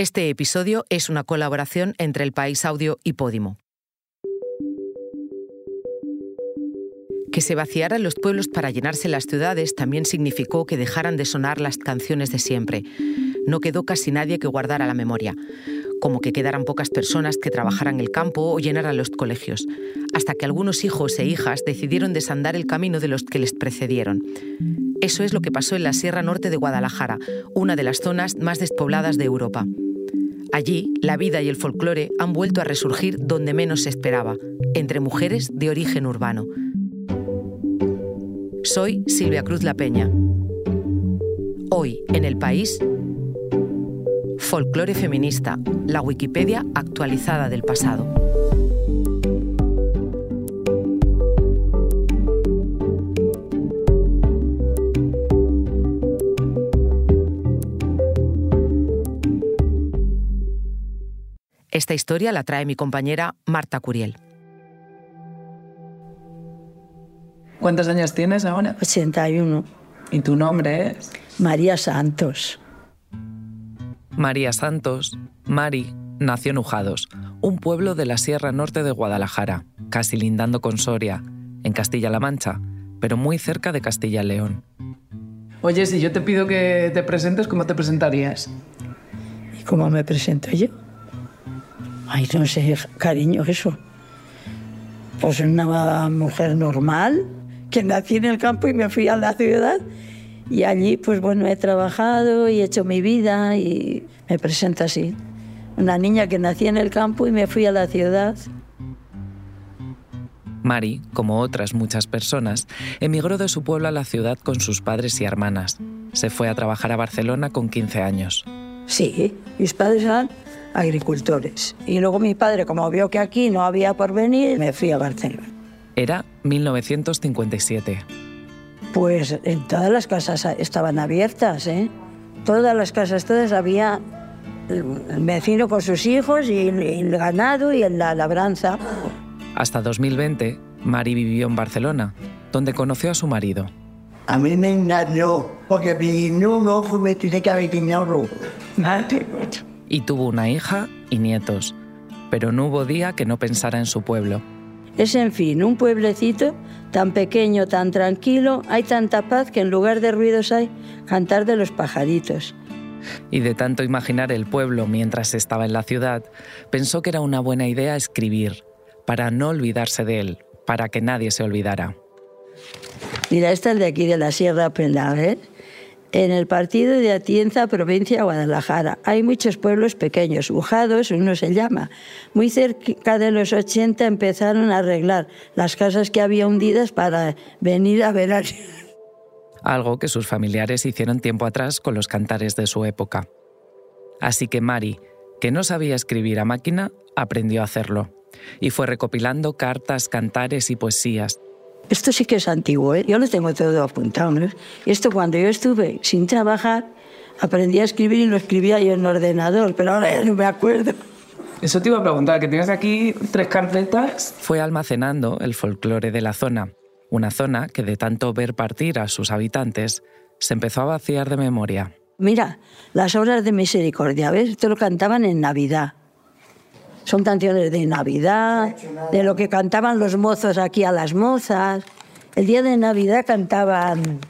Este episodio es una colaboración entre El País Audio y Podimo. Que se vaciaran los pueblos para llenarse las ciudades también significó que dejaran de sonar las canciones de siempre. No quedó casi nadie que guardara la memoria, como que quedaran pocas personas que trabajaran el campo o llenaran los colegios, hasta que algunos hijos e hijas decidieron desandar el camino de los que les precedieron. Eso es lo que pasó en la Sierra Norte de Guadalajara, una de las zonas más despobladas de Europa. Allí, la vida y el folclore han vuelto a resurgir donde menos se esperaba, entre mujeres de origen urbano. Soy Silvia Cruz La Peña. Hoy, en el país, Folclore feminista, la Wikipedia actualizada del pasado. Esta historia la trae mi compañera Marta Curiel. ¿Cuántos años tienes ahora? 81. ¿Y tu nombre es? María Santos. María Santos, Mari, nació en Ujados, un pueblo de la Sierra Norte de Guadalajara, casi lindando con Soria, en Castilla-La Mancha, pero muy cerca de Castilla-León. Oye, si yo te pido que te presentes, ¿cómo te presentarías? ¿Y cómo me presento yo? Ay, no sé, cariño, eso. Pues una mujer normal, que nací en el campo y me fui a la ciudad. Y allí, pues bueno, he trabajado y he hecho mi vida y me presento así. Una niña que nací en el campo y me fui a la ciudad. Mari, como otras muchas personas, emigró de su pueblo a la ciudad con sus padres y hermanas. Se fue a trabajar a Barcelona con 15 años. Sí, mis padres eran agricultores. Y luego mi padre, como vio que aquí no había por venir, me fui a Barcelona. Era 1957. Pues en todas las casas estaban abiertas, ¿eh? Todas las casas, todas había el vecino con sus hijos y el ganado y la labranza. Hasta 2020, Mari vivió en Barcelona, donde conoció a su marido. A mí me engañó, porque mi nudo me tiene que haber. Y tuvo una hija y nietos, pero no hubo día que no pensara en su pueblo. Es, en fin, un pueblecito tan pequeño, tan tranquilo, hay tanta paz que en lugar de ruidos hay cantar de los pajaritos. Y de tanto imaginar el pueblo mientras estaba en la ciudad, pensó que era una buena idea escribir, para no olvidarse de él, para que nadie se olvidara. Mira, esta es de aquí de la Sierra Penal, ¿eh? En el partido de Atienza, provincia de Guadalajara, hay muchos pueblos pequeños, Ujados, uno se llama. Muy cerca de los 80 empezaron a arreglar las casas que había hundidas para venir a ver Algo que sus familiares hicieron tiempo atrás con los cantares de su época. Así que Mari, que no sabía escribir a máquina, aprendió a hacerlo. Y fue recopilando cartas, cantares y poesías, esto sí que es antiguo, ¿eh? yo lo tengo todo apuntado. ¿no? Esto cuando yo estuve sin trabajar, aprendí a escribir y lo escribía yo en ordenador, pero ahora ya no me acuerdo. Eso te iba a preguntar, que tienes aquí tres carpetas. Fue almacenando el folclore de la zona, una zona que de tanto ver partir a sus habitantes, se empezó a vaciar de memoria. Mira, las obras de misericordia, ¿ves? Esto lo cantaban en Navidad. Son canciones de Navidad, de lo que cantaban los mozos aquí a las mozas. El día de Navidad cantaban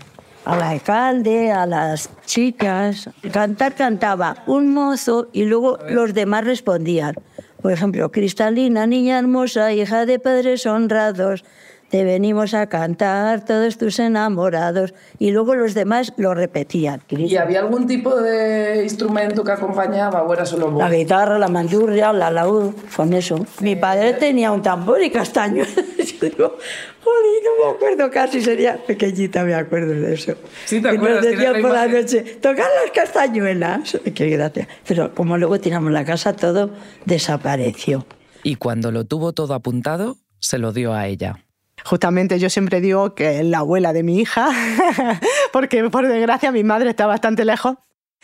al alcalde, a las chicas. Cantar cantaba un mozo y luego los demás respondían. Por ejemplo, Cristalina, niña hermosa, hija de padres honrados, te venimos a cantar todos tus enamorados. Y luego los demás lo repetían. ¿Y había algún tipo de instrumento que acompañaba o era solo voz? La guitarra, la mandurria, la laúd, con eso. Mi padre tenía un tambor y castaño. Yo digo, joder, no me acuerdo casi, sería pequeñita, me acuerdo de eso. Sí, te acuerdas. Y nos decían por la noche, tocar las castañuelas. Qué gracia. Pero como luego tiramos la casa, todo desapareció. Y cuando lo tuvo todo apuntado, se lo dio a ella. Justamente yo siempre digo que es la abuela de mi hija, porque por desgracia mi madre está bastante lejos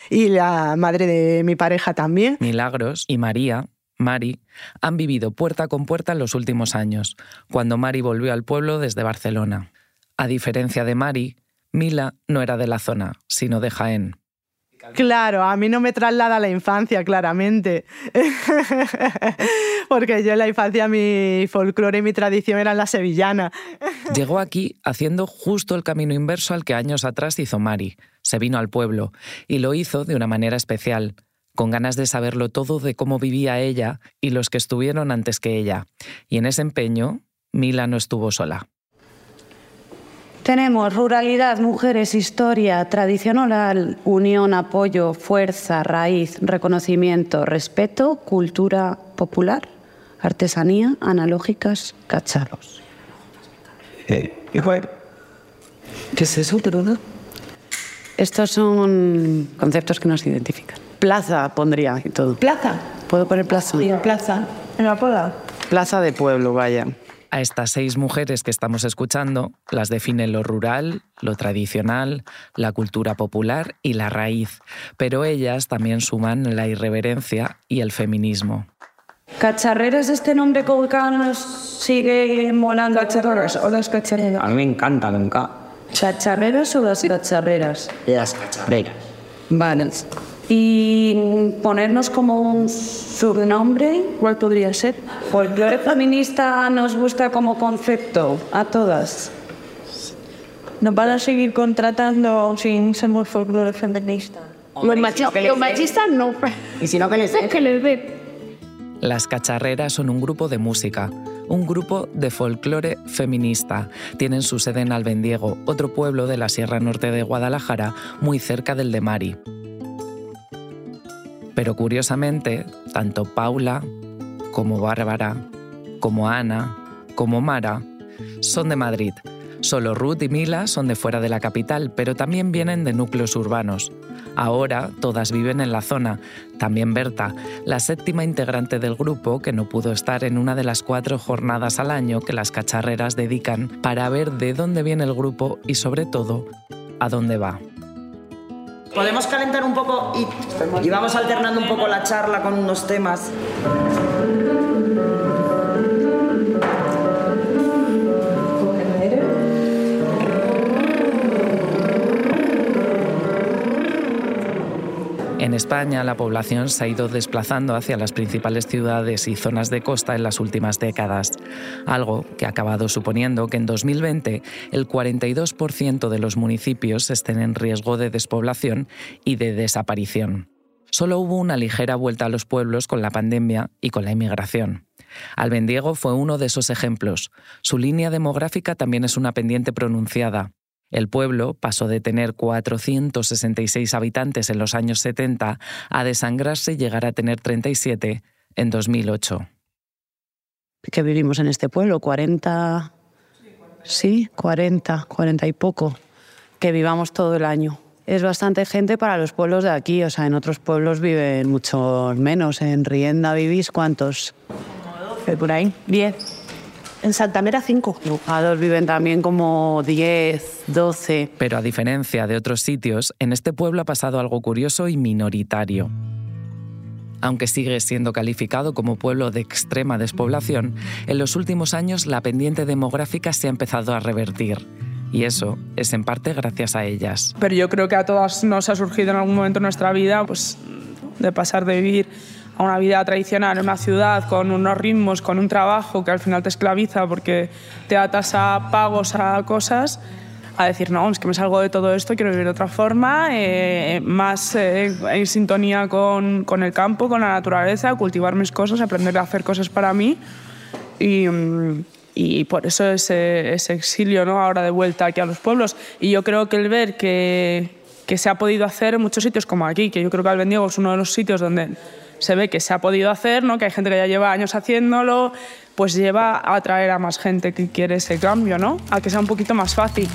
y la madre de mi pareja también. Milagros y María, Mari, han vivido puerta con puerta en los últimos años, cuando Mari volvió al pueblo desde Barcelona. A diferencia de Mari, Mila no era de la zona, sino de Jaén. Claro, a mí no me traslada a la infancia, claramente. Porque yo en la infancia mi folclore y mi tradición eran la sevillana. Llegó aquí haciendo justo el camino inverso al que años atrás hizo Mari. Se vino al pueblo y lo hizo de una manera especial, con ganas de saberlo todo de cómo vivía ella y los que estuvieron antes que ella. Y en ese empeño, Mila no estuvo sola. Tenemos ruralidad, mujeres, historia, tradición oral, unión, apoyo, fuerza, raíz, reconocimiento, respeto, cultura popular, artesanía, analógicas, cacharros. Eh, ¿Qué es eso, perdona? Estos son conceptos que nos identifican. Plaza pondría y todo. ¿Plaza? ¿Puedo poner plaza? Sí, plaza. ¿En la pola? Plaza de pueblo, vaya. A estas seis mujeres que estamos escuchando las define lo rural, lo tradicional, la cultura popular y la raíz, pero ellas también suman la irreverencia y el feminismo. ¿Cacharreras este nombre que nos sigue molando? ¿Cacharreras o las cacharreras? A mí me encanta, nunca. ¿Cacharreras o las cacharreras? Las cacharreras. Vale. Y ponernos como un subnombre, ¿cuál podría ser? Folclore feminista nos gusta como concepto a todas. ¿Nos van a seguir contratando sin ser folclore feminista? Los machistas no. Y si no, que les dé. Que les dé. Las Cacharreras son un grupo de música, un grupo de folclore feminista. Tienen su sede en Albendiego, otro pueblo de la Sierra Norte de Guadalajara, muy cerca del de Mari. Pero curiosamente, tanto Paula como Bárbara, como Ana, como Mara, son de Madrid. Solo Ruth y Mila son de fuera de la capital, pero también vienen de núcleos urbanos. Ahora todas viven en la zona. También Berta, la séptima integrante del grupo que no pudo estar en una de las cuatro jornadas al año que las cacharreras dedican para ver de dónde viene el grupo y sobre todo a dónde va. Podemos calentar un poco y, vamos alternando un poco la charla con unos temas. En España, la población se ha ido desplazando hacia las principales ciudades y zonas de costa en las últimas décadas, algo que ha acabado suponiendo que en 2020 el 42% de los municipios estén en riesgo de despoblación y de desaparición. Solo hubo una ligera vuelta a los pueblos con la pandemia y con la inmigración. Albendiego fue uno de esos ejemplos. Su línea demográfica también es una pendiente pronunciada. El pueblo pasó de tener 466 habitantes en los años 70 a desangrarse y llegar a tener 37 en 2008. ¿Qué vivimos en este pueblo? 40... Sí, 40, 40 y poco. Que vivamos todo el año. Es bastante gente para los pueblos de aquí, o sea, en otros pueblos viven mucho menos. En Rienda vivís cuántos? Por ahí. 10. En Santamera, 5. Lujados viven también como 10, 12. Pero a diferencia de otros sitios, en este pueblo ha pasado algo curioso y minoritario. Aunque sigue siendo calificado como pueblo de extrema despoblación, en los últimos años la pendiente demográfica se ha empezado a revertir. Y eso es en parte gracias a ellas. Pero yo creo que a todas nos ha surgido en algún momento en nuestra vida pues, de pasar de vivir a una vida tradicional en una ciudad con unos ritmos, con un trabajo que al final te esclaviza porque te atas a pagos, a cosas, a decir, no, es que me salgo de todo esto, quiero vivir de otra forma, eh, más eh, en sintonía con, con, el campo, con la naturaleza, cultivar mis cosas, aprender a hacer cosas para mí. Y, y por eso ese, ese exilio ¿no? ahora de vuelta aquí a los pueblos. Y yo creo que el ver que, que se ha podido hacer en muchos sitios como aquí, que yo creo que Albendiego es uno de los sitios donde se ve que se ha podido hacer, ¿no? que hay gente que ya lleva años haciéndolo, pues lleva a atraer a más gente que quiere ese cambio, ¿no? a que sea un poquito más fácil.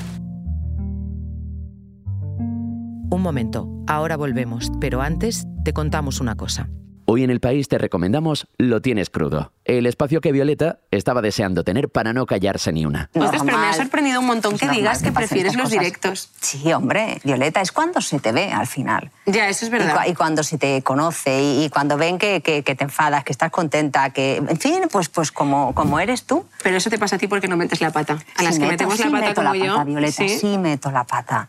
Un momento, ahora volvemos, pero antes te contamos una cosa. Hoy en el país te recomendamos Lo tienes crudo, el espacio que Violeta estaba deseando tener para no callarse ni una. Ostras, pero me ha sorprendido un montón que normal digas que prefieres los cosas. directos. Sí, hombre, Violeta, es cuando se te ve al final. Ya, eso es verdad. Y, cua- y cuando se te conoce y, y cuando ven que, que- que te enfadas, que estás contenta, que, en fin, pues, pues como, como eres tú. Pero eso te pasa a ti porque no metes la pata. A las Sí que meto, metemos sí la pata meto como la yo. pata, Violeta, sí. sí meto la pata.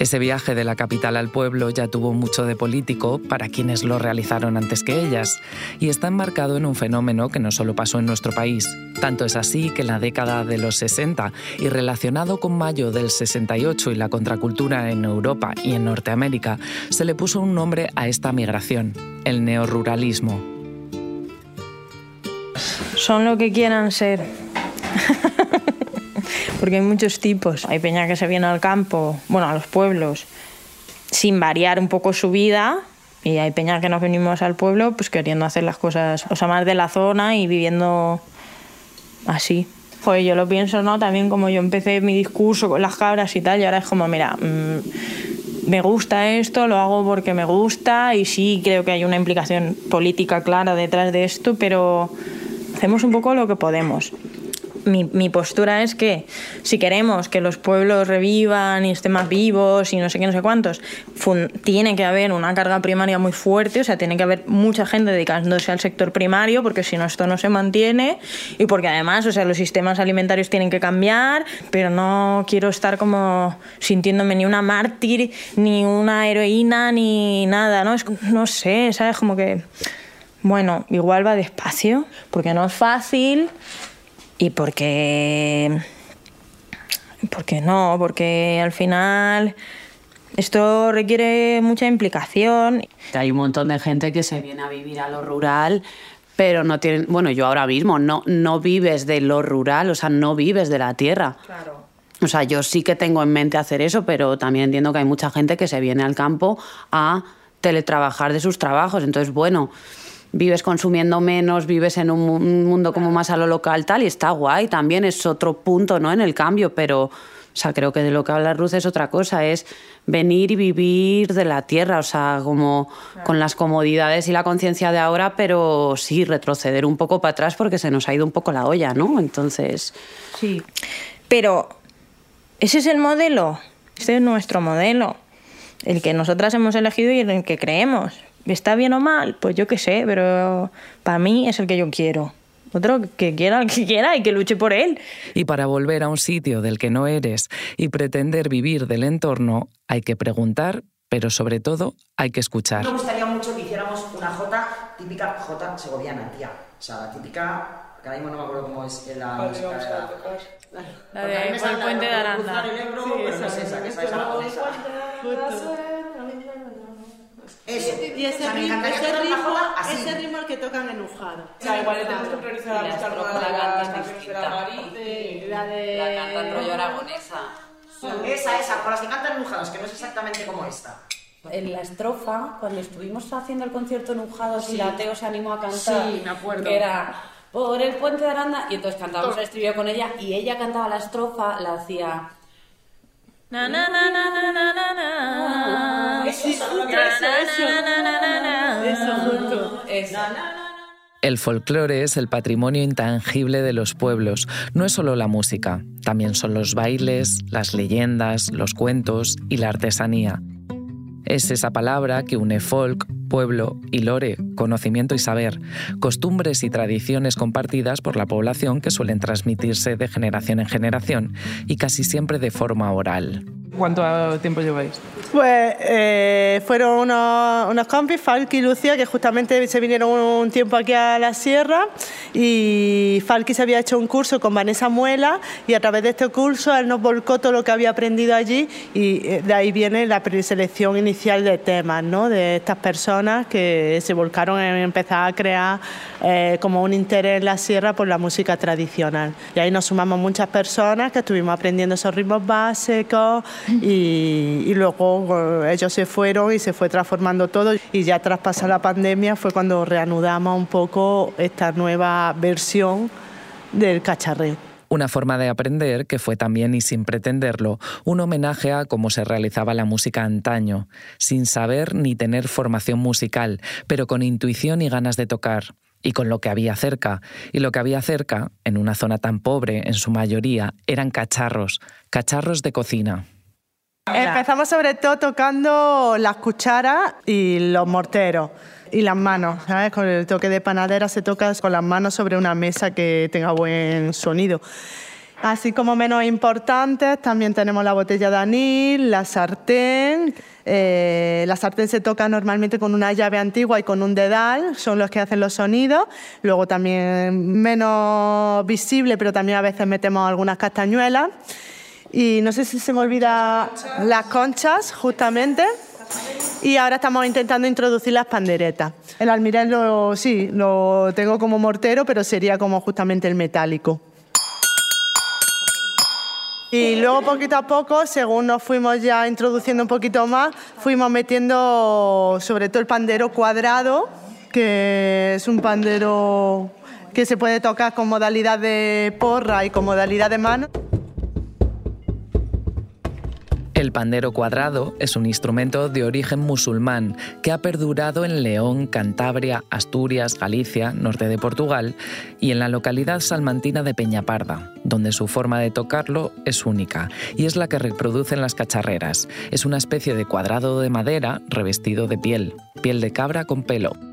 Ese viaje de la capital al pueblo ya tuvo mucho de político para quienes lo realizaron antes que ellas, y está enmarcado en un fenómeno que no solo pasó en nuestro país. Tanto es así que en la década de los 60 y relacionado con mayo del 68 y la contracultura en Europa y en Norteamérica, se le puso un nombre a esta migración, el neoruralismo. Son lo que quieran ser. Porque hay muchos tipos. Hay peña que se viene al campo, bueno, a los pueblos, sin variar un poco su vida. Y hay peña que nos venimos al pueblo pues queriendo hacer las cosas, o sea, más de la zona y viviendo así. Joder, yo lo pienso, ¿no? También como yo empecé mi discurso con las cabras y tal, y ahora es como, mira, mm, me gusta esto, lo hago porque me gusta y sí creo que hay una implicación política clara detrás de esto, pero hacemos un poco lo que podemos. Mi, mi postura es que si queremos que los pueblos revivan y estén más vivos y no sé qué, no sé cuántos, tiene que haber una carga primaria muy fuerte, o sea, tiene que haber mucha gente dedicándose al sector primario, porque si no esto no se mantiene y porque además, o sea, los sistemas alimentarios tienen que cambiar, pero no quiero estar como sintiéndome ni una mártir, ni una heroína, ni nada, ¿no? Es, no sé, ¿sabes? Como que, bueno, igual va despacio, porque no es fácil y porque porque no, porque al final esto requiere mucha implicación. Hay un montón de gente que se viene a vivir a lo rural, pero no tienen. Bueno, yo ahora mismo no, no vives de lo rural, o sea, no vives de la tierra. Claro. O sea, yo sí que tengo en mente hacer eso, pero también entiendo que hay mucha gente que se viene al campo a teletrabajar de sus trabajos. Entonces, bueno, vives consumiendo menos, vives en un mu- un mundo como más a lo local tal, y está guay, también es otro punto, ¿no? En el cambio, pero, o sea, creo que de lo que habla Ruth es otra cosa, es venir y vivir de la tierra, o sea, como con las comodidades y la conciencia de ahora, pero sí, retroceder un poco para atrás porque se nos ha ido un poco la olla, ¿no? Entonces... Sí. Pero ese es el modelo, este es nuestro modelo, el que nosotras hemos elegido y en el que creemos. ¿Está bien o mal? Pues yo qué sé, pero para mí es el que yo quiero. Otro que quiera, el que quiera y que luche por él. Y para volver a un sitio del que no eres y pretender vivir del entorno, hay que preguntar, pero sobre todo hay que escuchar. Me gustaría mucho que hiciéramos una Jota típica Jota segoviana, tía. O sea, la típica. Que ahora mismo no me acuerdo cómo es la música de la. La Porque a mí me de por el la puente de Aranda. Ebro, pero no es esa, que esa es japonesa. Eso. Y ese O sea, ritmo, ese ritmo, ese ritmo el que tocan en Ujado. O sea, igual le tenemos que priorizar a buscar una de la Mari. Sí, la de... La rollo aragonesa. Esa, esa, con las que cantan enujados, que no es exactamente como esta. En la estrofa, cuando estuvimos haciendo el concierto en Ujados y la Teo se animó a cantar, Sí, me acuerdo. que era por el puente de Aranda, y entonces cantábamos el estribillo con ella, y ella cantaba la estrofa, la hacía... Na, na, na, na, na, na, na, na. Eso, eso, Na, na, na, na, na, na. Eso, justo. Eso. El folclore es el patrimonio intangible de los pueblos. No es solo la música, también son los bailes, las leyendas, los cuentos y la artesanía. Es esa palabra que une folk, pueblo y lore, conocimiento y saber, costumbres y tradiciones compartidas por la población que suelen transmitirse de generación en generación y casi siempre de forma oral. ¿Cuánto tiempo lleváis? Pues eh, fueron unos, unos compis, Falky y Lucia, que justamente se vinieron un tiempo aquí a la sierra y Falky se había hecho un curso con Vanessa Muela y a través de este curso él nos volcó todo lo que había aprendido allí y eh, de ahí viene la preselección inicial de temas, ¿no? de estas personas que se volcaron en empezar a crear eh, como un interés en la sierra por la música tradicional. Y ahí nos sumamos muchas personas que estuvimos aprendiendo esos ritmos básicos y, luego eh, ellos se fueron y se fue transformando todo y ya tras pasar la pandemia fue cuando reanudamos un poco esta nueva versión del cacharreo. Una forma de aprender que fue también y sin pretenderlo un homenaje a cómo se realizaba la música antaño, sin saber ni tener formación musical, pero con intuición y ganas de tocar y con lo que había cerca. Y lo que había cerca, en una zona tan pobre, en su mayoría, eran cacharros, cacharros de cocina. Empezamos sobre todo tocando las cucharas y los morteros y las manos, ¿sabes? Con el toque de panadera se toca con las manos sobre una mesa que tenga buen sonido. Así como menos importantes, también tenemos la botella de anil, la sartén. Eh, la sartén se toca normalmente con una llave antigua y con un dedal, son los que hacen los sonidos. Luego también menos visible, pero también a veces metemos algunas castañuelas. Y no sé si se me olvida las conchas, justamente. Y ahora estamos intentando introducir las panderetas. El almirén lo, sí, lo tengo como mortero, pero sería como justamente el metálico. Y luego poquito a poco, según nos fuimos ya introduciendo un poquito más, fuimos metiendo sobre todo el pandero cuadrado, que es un pandero que se puede tocar con modalidad de porra y con modalidad de mano. El pandero cuadrado es un instrumento de origen musulmán que ha perdurado en León, Cantabria, Asturias, Galicia, norte de Portugal y en la localidad salmantina de Peñaparda, donde su forma de tocarlo es única y es la que reproducen las cacharreras. Es una especie de cuadrado de madera revestido de piel, piel de cabra con pelo.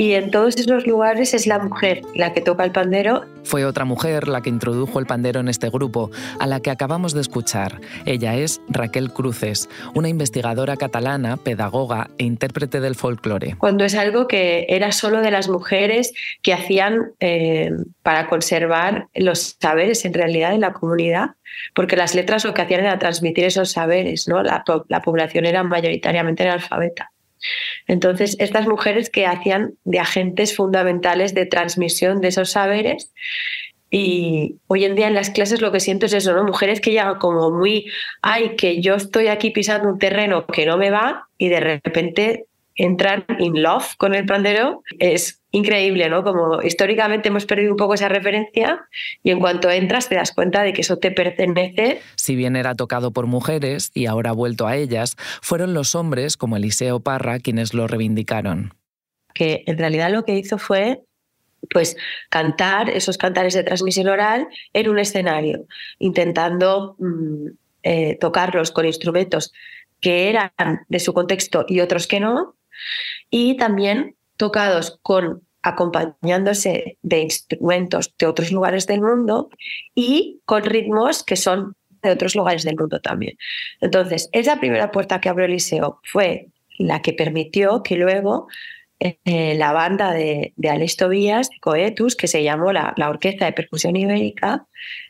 Y en todos esos lugares es la mujer la que toca el pandero. Fue otra mujer la que introdujo el pandero en este grupo, a la que acabamos de escuchar. Ella es Raquel Cruces, una investigadora catalana, pedagoga e intérprete del folclore. Cuando es algo que era solo de las mujeres que hacían eh, para conservar los saberes en realidad en la comunidad, porque las letras lo que hacían era transmitir esos saberes, ¿no? la, la población era mayoritariamente analfabeta. Entonces, estas mujeres que hacían de agentes fundamentales de transmisión de esos saberes y hoy en día en las clases lo que siento es eso. Mujeres que llegan como muy, ay, que yo estoy aquí pisando un terreno que no me va y de repente entran in love con el pandero. Es increíble, ¿no? Como históricamente hemos perdido un poco esa referencia y en cuanto entras te das cuenta de que eso te pertenece. Si bien era tocado por mujeres y ahora ha vuelto a ellas, fueron los hombres como Eliseo Parra quienes lo reivindicaron. Que en realidad lo que hizo fue pues cantar esos cantares de transmisión oral en un escenario, intentando mmm, eh, tocarlos con instrumentos que eran de su contexto y otros que no, y también tocados con acompañándose de instrumentos de otros lugares del mundo y con ritmos que son de otros lugares del mundo también. Entonces, esa primera puerta que abrió Eliseo fue la que permitió que luego eh, la banda de, de Alex Tobías, de Coetus, que se llamó la, la Orquesta de Percusión Ibérica,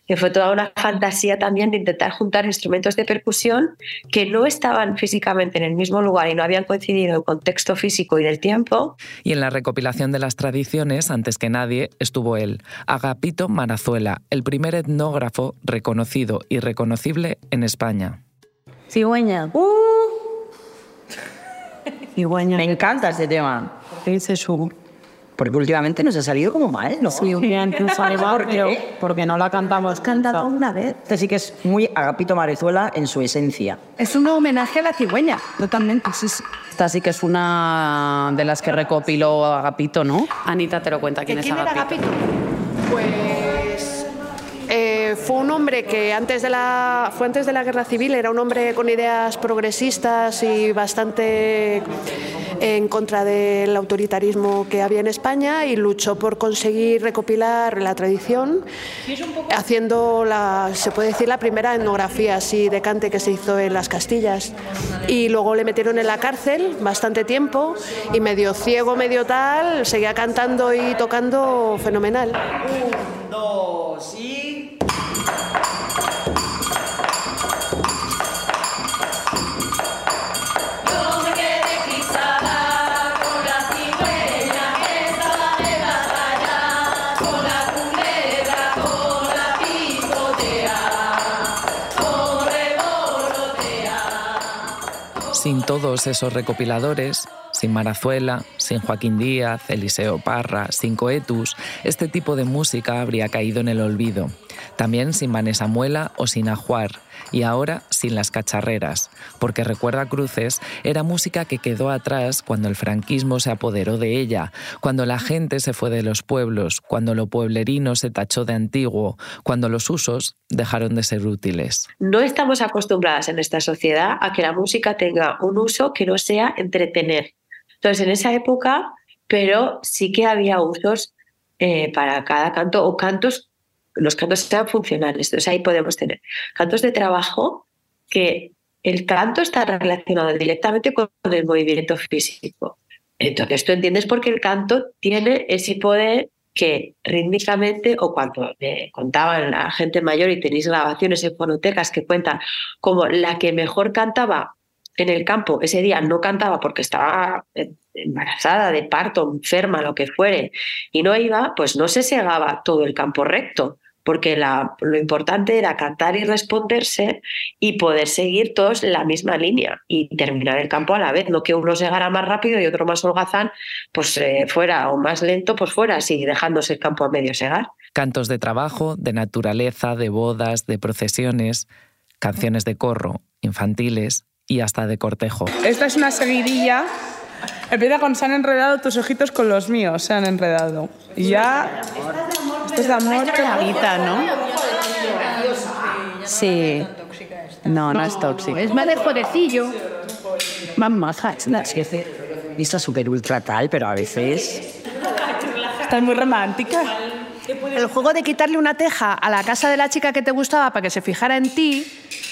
que fue toda una fantasía también de intentar juntar instrumentos de percusión que no estaban físicamente en el mismo lugar y no habían coincidido en contexto físico y del tiempo. Y en la recopilación de las tradiciones, antes que nadie, estuvo él, Agapito Marazuela, el primer etnógrafo reconocido y reconocible en España. Cigüeña. Uh. Cigüeña. Me encanta ese tema. ¿Qué dice su? Porque últimamente nos ha salido como mal, ¿no? Sí, últimamente nos sale mal, pero porque no la cantamos. cantado una vez. Este sí que es muy Agapito Marezuela en su esencia. Es un homenaje a la cigüeña, totalmente. Sí, sí. Esta sí que es una de las que recopiló Agapito, ¿no? Anita te lo cuenta quién, ¿Quién es era Agapito. Pues eh, fue un hombre que antes de la, fue antes de la guerra civil, era un hombre con ideas progresistas y bastante en contra del autoritarismo que había en España y luchó por conseguir recopilar la tradición, haciendo la, se puede decir, la primera etnografía así de cante que se hizo en las Castillas. Y luego le metieron en la cárcel bastante tiempo y medio ciego, medio tal, seguía cantando y tocando fenomenal. Un, dos y. sin todos esos recopiladores, sin Marazuela, sin Joaquín Díaz, Eliseo Parra, sin Coetus, este tipo de música habría caído en el olvido. También sin Vanessa Muela o sin Ajuar, y ahora sin las cacharreras, porque recuerda Cruces, era música que quedó atrás cuando el franquismo se apoderó de ella, cuando la gente se fue de los pueblos, cuando lo pueblerino se tachó de antiguo, cuando los usos dejaron de ser útiles. No estamos acostumbradas en esta sociedad a que la música tenga un uso que no sea entretener. Entonces, en esa época, pero sí que había usos eh, para cada canto o cantos los cantos eran funcionales. Entonces ahí podemos tener cantos de trabajo que el canto está relacionado directamente con el movimiento físico. Entonces tú entiendes por qué el canto tiene ese poder que rítmicamente, o cuando me contaban la gente mayor y tenéis grabaciones en fonotecas que cuentan como la que mejor cantaba en el campo ese día no cantaba porque estaba embarazada, de parto, enferma, lo que fuere, y no iba, pues no se segaba todo el campo recto, porque la, lo importante era cantar y responderse y poder seguir todos la misma línea y terminar el campo a la vez, no que uno segara más rápido y otro más holgazán, pues eh, fuera, o más lento, pues fuera, así dejándose el campo a medio segar. Cantos de trabajo, de naturaleza, de bodas, de procesiones, canciones de corro, infantiles y hasta de cortejo. Esta es una seguidilla. Empieza con se han enredado tus ojitos con los míos, se han enredado. Y ya. Esto es de amor Clarita, ¿no? Sí. No, no es tóxico. Es más de jodecillo. Más maja. Es una vista súper ultra tal, pero a veces... Estás muy romántica. El juego de quitarle una teja a la casa de la chica que te gustaba para que se fijara en ti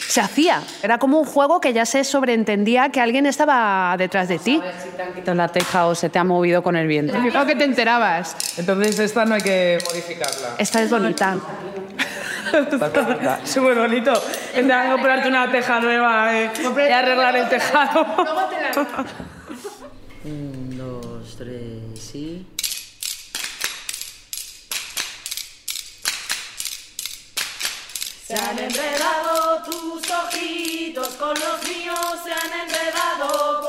se hacía. Era como un juego que ya se sobreentendía que alguien estaba detrás de ti. quitado la teja o se te ha movido con el viento. Significaba que te enterabas. Entonces esta no hay que modificarla. Esta es bonita. Súper bonito. Tendrás que comprarte una teja nueva eh, y arreglar el tejado. Un, dos, tres, sí. Se han enredado tus ojitos con los míos, se han enredado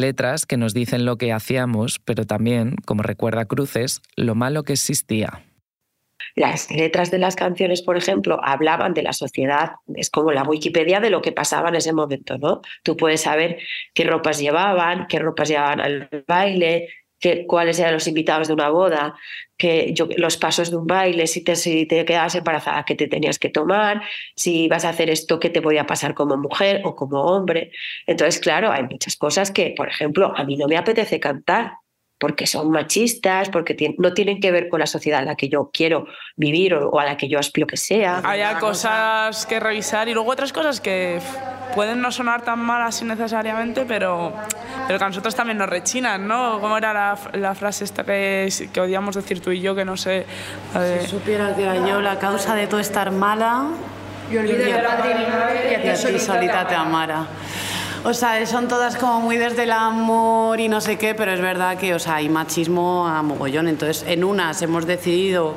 Letras que nos dicen lo que hacíamos, pero también, como recuerda Cruces, lo malo que existía. Las letras de las canciones, por ejemplo, hablaban de la sociedad, es como la Wikipedia de lo que pasaba en ese momento, ¿no? Tú puedes saber qué ropas llevaban, qué ropas llevaban al baile, cuáles eran los invitados de una boda, que yo, los pasos de un baile, si te, si te quedabas embarazada, qué te tenías que tomar, si ibas a hacer esto, qué te podía pasar como mujer o como hombre. Entonces, claro, hay muchas cosas que, por ejemplo, a mí no me apetece cantar porque son machistas, porque no tienen que ver con la sociedad en la que yo quiero vivir o, o a la que yo aspiro que sea. Haya cosas que revisar y luego otras cosas que pueden no sonar tan mal así necesariamente, pero, pero que a nosotros también nos rechinan, ¿no? ¿Cómo era la, la frase esta que, que odiamos decir tú y yo, que no sé? de- Si supieras que era yo la causa de todo estar mala Y olvida que padre y madre y a ti a solita te amara. O sea, son todas como muy desde el amor y no sé qué, pero es verdad que, o sea, hay machismo a mogollón. Entonces, en unas hemos decidido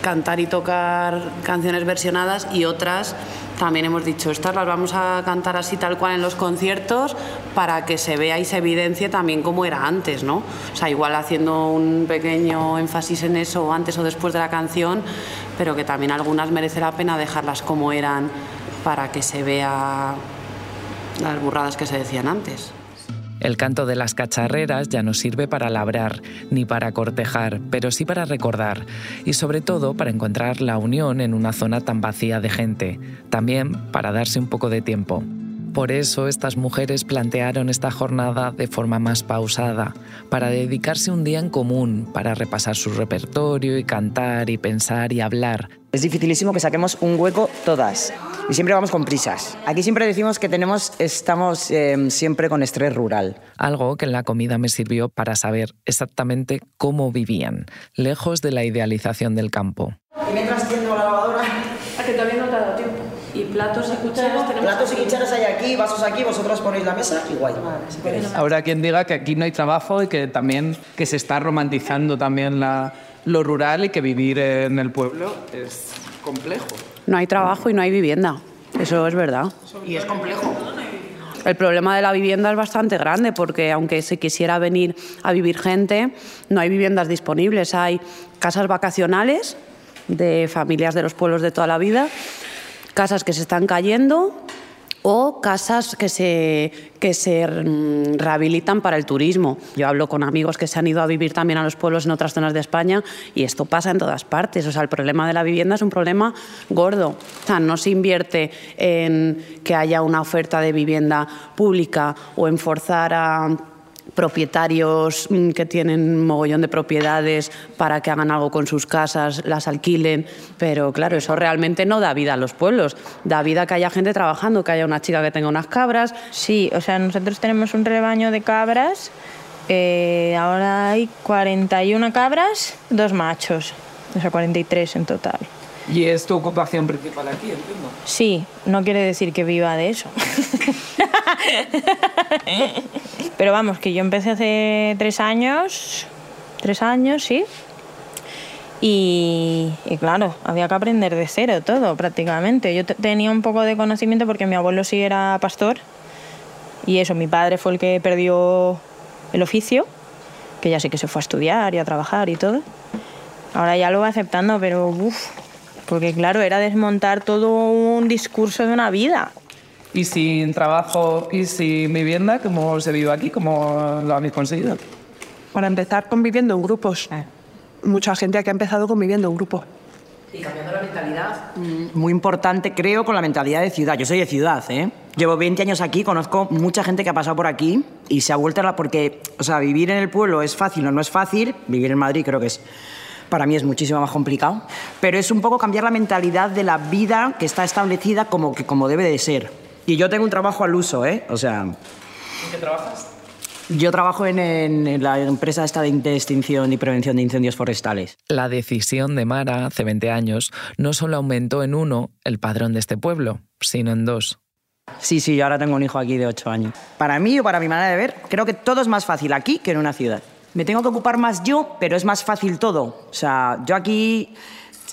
cantar y tocar canciones versionadas y otras también hemos dicho, estas las vamos a cantar así tal cual en los conciertos para que se vea y se evidencie también cómo era antes, ¿no? O sea, igual haciendo un pequeño énfasis en eso antes o después de la canción, pero que también algunas merece la pena dejarlas como eran para que se vea las burradas que se decían antes. El canto de las cacharreras ya no sirve para labrar ni para cortejar, pero sí para recordar y sobre todo para encontrar la unión en una zona tan vacía de gente, también para darse un poco de tiempo. Por eso estas mujeres plantearon esta jornada de forma más pausada, para dedicarse un día en común, para repasar su repertorio y cantar y pensar y hablar. Es dificilísimo que saquemos un hueco todas y siempre vamos con prisas. Aquí siempre decimos que tenemos, estamos eh, siempre con estrés rural. Algo que en la comida me sirvió para saber exactamente cómo vivían, lejos de la idealización del campo. Y mientras tiendo la lavadora... A que todavía no te ha dado tiempo. Y platos y cucharas tenemos... Platos y cucharas hay aquí, vasos aquí, vosotros ponéis la mesa y guay. si queréis. Ahora quien diga que aquí no hay trabajo y que también que se está romantizando también la, lo rural y que vivir en el pueblo es complejo. No hay trabajo y no hay vivienda. Eso es verdad. Y es complejo. El problema de la vivienda es bastante grande porque aunque se quisiera venir a vivir gente, no hay viviendas disponibles. Hay casas vacacionales de familias de los pueblos de toda la vida, casas que se están cayendo o casas que se, que se mm, rehabilitan para el turismo. Yo hablo con amigos que se han ido a vivir también a los pueblos en otras zonas de España y esto pasa en todas partes. O sea, el problema de la vivienda es un problema gordo. O sea, no se invierte en que haya una oferta de vivienda pública o en forzar a propietarios mm, que tienen mogollón de propiedades para que hagan algo con sus casas, las alquilen, pero claro, eso realmente no da vida a los pueblos, da vida a que haya gente trabajando, que haya una chica que tenga unas cabras. Sí, o sea, nosotros tenemos un rebaño de cabras, eh, ahora hay 41 cabras, dos machos, o sea, 43 en total. Y es tu ocupación principal aquí, entiendo. Sí, no quiere decir que viva de eso. Pero vamos, que yo empecé hace tres años, tres años, sí. Y, claro, había que aprender de cero todo prácticamente. Yo te- tenía un poco de conocimiento porque mi abuelo sí era pastor y eso, mi padre fue el que perdió el oficio, que ya sí que se fue a estudiar y a trabajar y todo. Ahora ya lo va aceptando, pero uff, porque claro, era desmontar todo un discurso de una vida. Y sin trabajo y sin vivienda, ¿cómo se vive aquí? ¿Cómo lo habéis conseguido? Para empezar, conviviendo en grupos. Mucha gente aquí ha empezado conviviendo en grupos. Y cambiando la mentalidad. Muy importante, creo, con la mentalidad de ciudad. Yo soy de ciudad, ¿eh? Llevo 20 años aquí, conozco mucha gente que ha pasado por aquí y se ha vuelto a la... Porque, o sea, vivir en el pueblo es fácil o no es fácil. Vivir en Madrid creo que es... Para mí es muchísimo más complicado. Pero es un poco cambiar la mentalidad de la vida que está establecida como, que, como debe de ser. Y yo tengo un trabajo al uso, ¿eh? O sea, ¿En qué trabajas? yo trabajo en, la empresa esta de extinción y prevención de incendios forestales. La decisión de Mara, hace 20 años, no solo aumentó en uno el padrón de este pueblo, sino en dos. Sí, sí, yo ahora tengo un hijo aquí de 8 años. Para mí o para mi manera de ver, creo que todo es más fácil aquí que en una ciudad. Me tengo que ocupar más yo, pero es más fácil todo. O sea, yo aquí,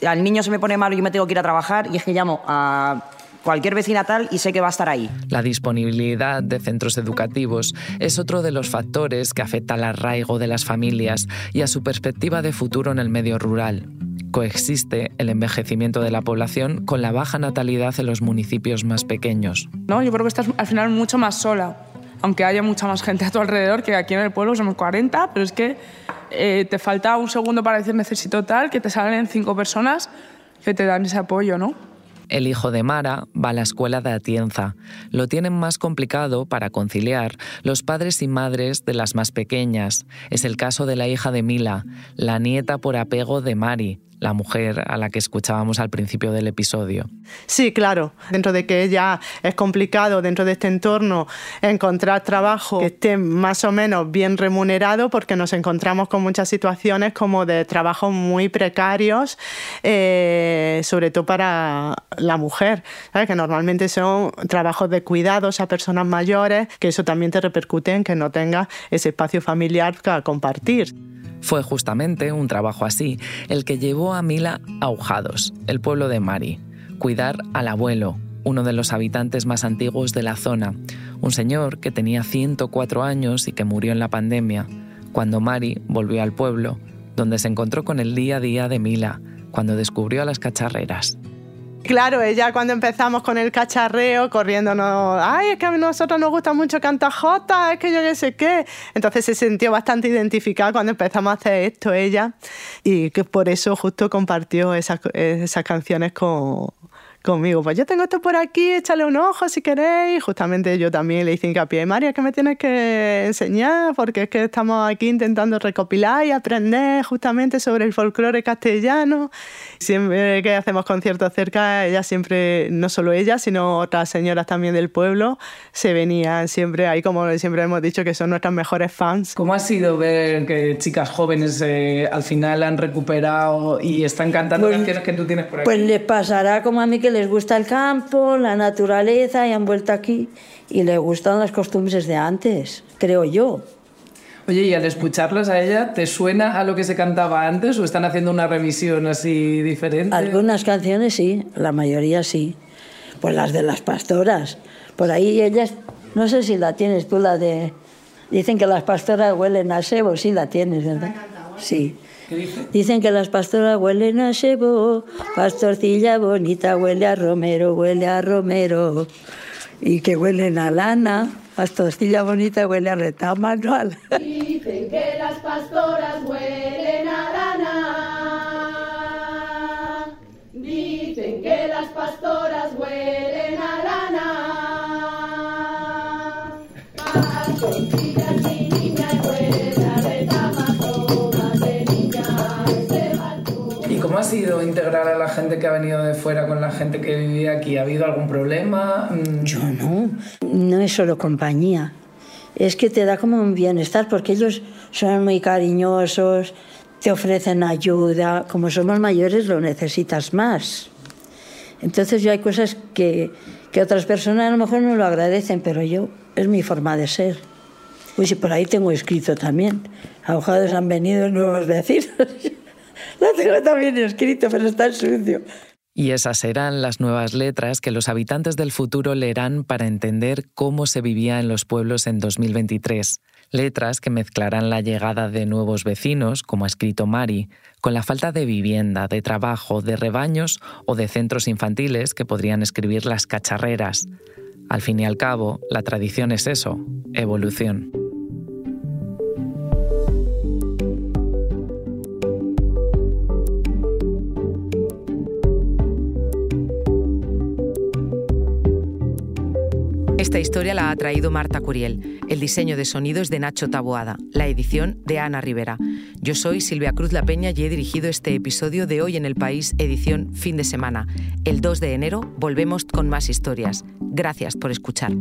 al niño se me pone malo y yo me tengo que ir a trabajar y es que llamo a cualquier vecina tal y sé que va a estar ahí. La disponibilidad de centros educativos es otro de los factores que afecta al arraigo de las familias y a su perspectiva de futuro en el medio rural. Coexiste el envejecimiento de la población con la baja natalidad en los municipios más pequeños. ¿no? Yo creo que estás al final mucho más sola, aunque haya mucha más gente a tu alrededor, que aquí en el pueblo somos 40, pero es que eh, te falta un segundo para decir necesito tal, que te salen cinco personas que te dan ese apoyo, ¿no? El hijo de Mara va a la escuela de Atienza. Lo tienen más complicado para conciliar los padres y madres de las más pequeñas. Es el caso de la hija de Mila, la nieta por apego de Mari, la mujer a la que escuchábamos al principio del episodio. Sí, claro. Dentro de que ya es complicado dentro de este entorno encontrar trabajo que esté más o menos bien remunerado porque nos encontramos con muchas situaciones como de trabajos muy precarios, eh, sobre todo para la mujer, que normalmente son trabajos de cuidados a personas mayores, que eso también te repercute en que no tengas ese espacio familiar para compartir. Fue justamente un trabajo así el que llevó a Mila a Ujados, el pueblo de Mari, cuidar al abuelo, uno de los habitantes más antiguos de la zona, un señor que tenía 104 años y que murió en la pandemia, cuando Mari volvió al pueblo, donde se encontró con el día a día de Mila, cuando descubrió a las cacharreras. Claro, ella cuando empezamos con el cacharreo, corriéndonos, ay, es que a nosotros nos gusta mucho cantar jota, es que yo qué sé qué. Entonces se sintió bastante identificada cuando empezamos a hacer esto ella y que por eso justo compartió esas, esas canciones con, conmigo. Pues yo tengo esto por aquí, échale un ojo si queréis. Justamente yo también le hice hincapié, María, que me tienes que enseñar, porque es que estamos aquí intentando recopilar y aprender justamente sobre el folclore castellano. Siempre que hacemos conciertos cerca, ella siempre, no solo ella, sino otras señoras también del pueblo, se venían siempre ahí, como siempre hemos dicho, que son nuestras mejores fans. ¿Cómo ha sido ver que chicas jóvenes eh, al final han recuperado y están cantando Pues- canciones que tú tienes por aquí? Pues les pasará como a mí que les gusta el campo, la naturaleza y han vuelto aquí y les gustan las costumbres de antes, creo yo. Oye, y al escucharlas a ella, ¿te suena a lo que se cantaba antes o están haciendo una revisión así diferente? Algunas canciones sí, la mayoría sí. Pues las de las pastoras. Por ahí ellas, no sé si la tienes tú, la de... Dicen que las pastoras huelen a sebo, sí la tienes, ¿verdad? Sí. ¿Qué dice? Dicen que las pastoras huelen a sebo, pastorcilla bonita huele a romero, huele a romero. Y que huelen a lana, pastorcilla bonita huele a retama manual. Dicen que las pastoras huelen sido integrar a la gente que ha venido de fuera con la gente que vive aquí? ¿Ha habido algún problema? Mm, Yo no. No es solo compañía. Es que te da como un bienestar porque ellos son muy cariñosos, te ofrecen ayuda. Como somos mayores lo necesitas más. Entonces yo hay cosas que, que otras personas a lo mejor no lo agradecen, pero yo es mi forma de ser. Pues si por ahí tengo escrito también. A Ojados han venido nuevos vecinos. lo tengo también escrito, pero está sucio. Y esas serán las nuevas letras que los habitantes del futuro leerán para entender cómo se vivía en los pueblos en 2023. Letras que mezclarán la llegada de nuevos vecinos, como ha escrito Mari, con la falta de vivienda, de trabajo, de rebaños o de centros infantiles que podrían escribir las cacharreras. Al fin y al cabo, la tradición es eso, evolución. Esta historia la ha traído Marta Curiel. El diseño de sonido es de Nacho Taboada. La edición de Ana Rivera. Yo soy Silvia Cruz La Peña y he dirigido este episodio de Hoy en el País, edición fin de semana. El 2 de enero volvemos con más historias. Gracias por escuchar.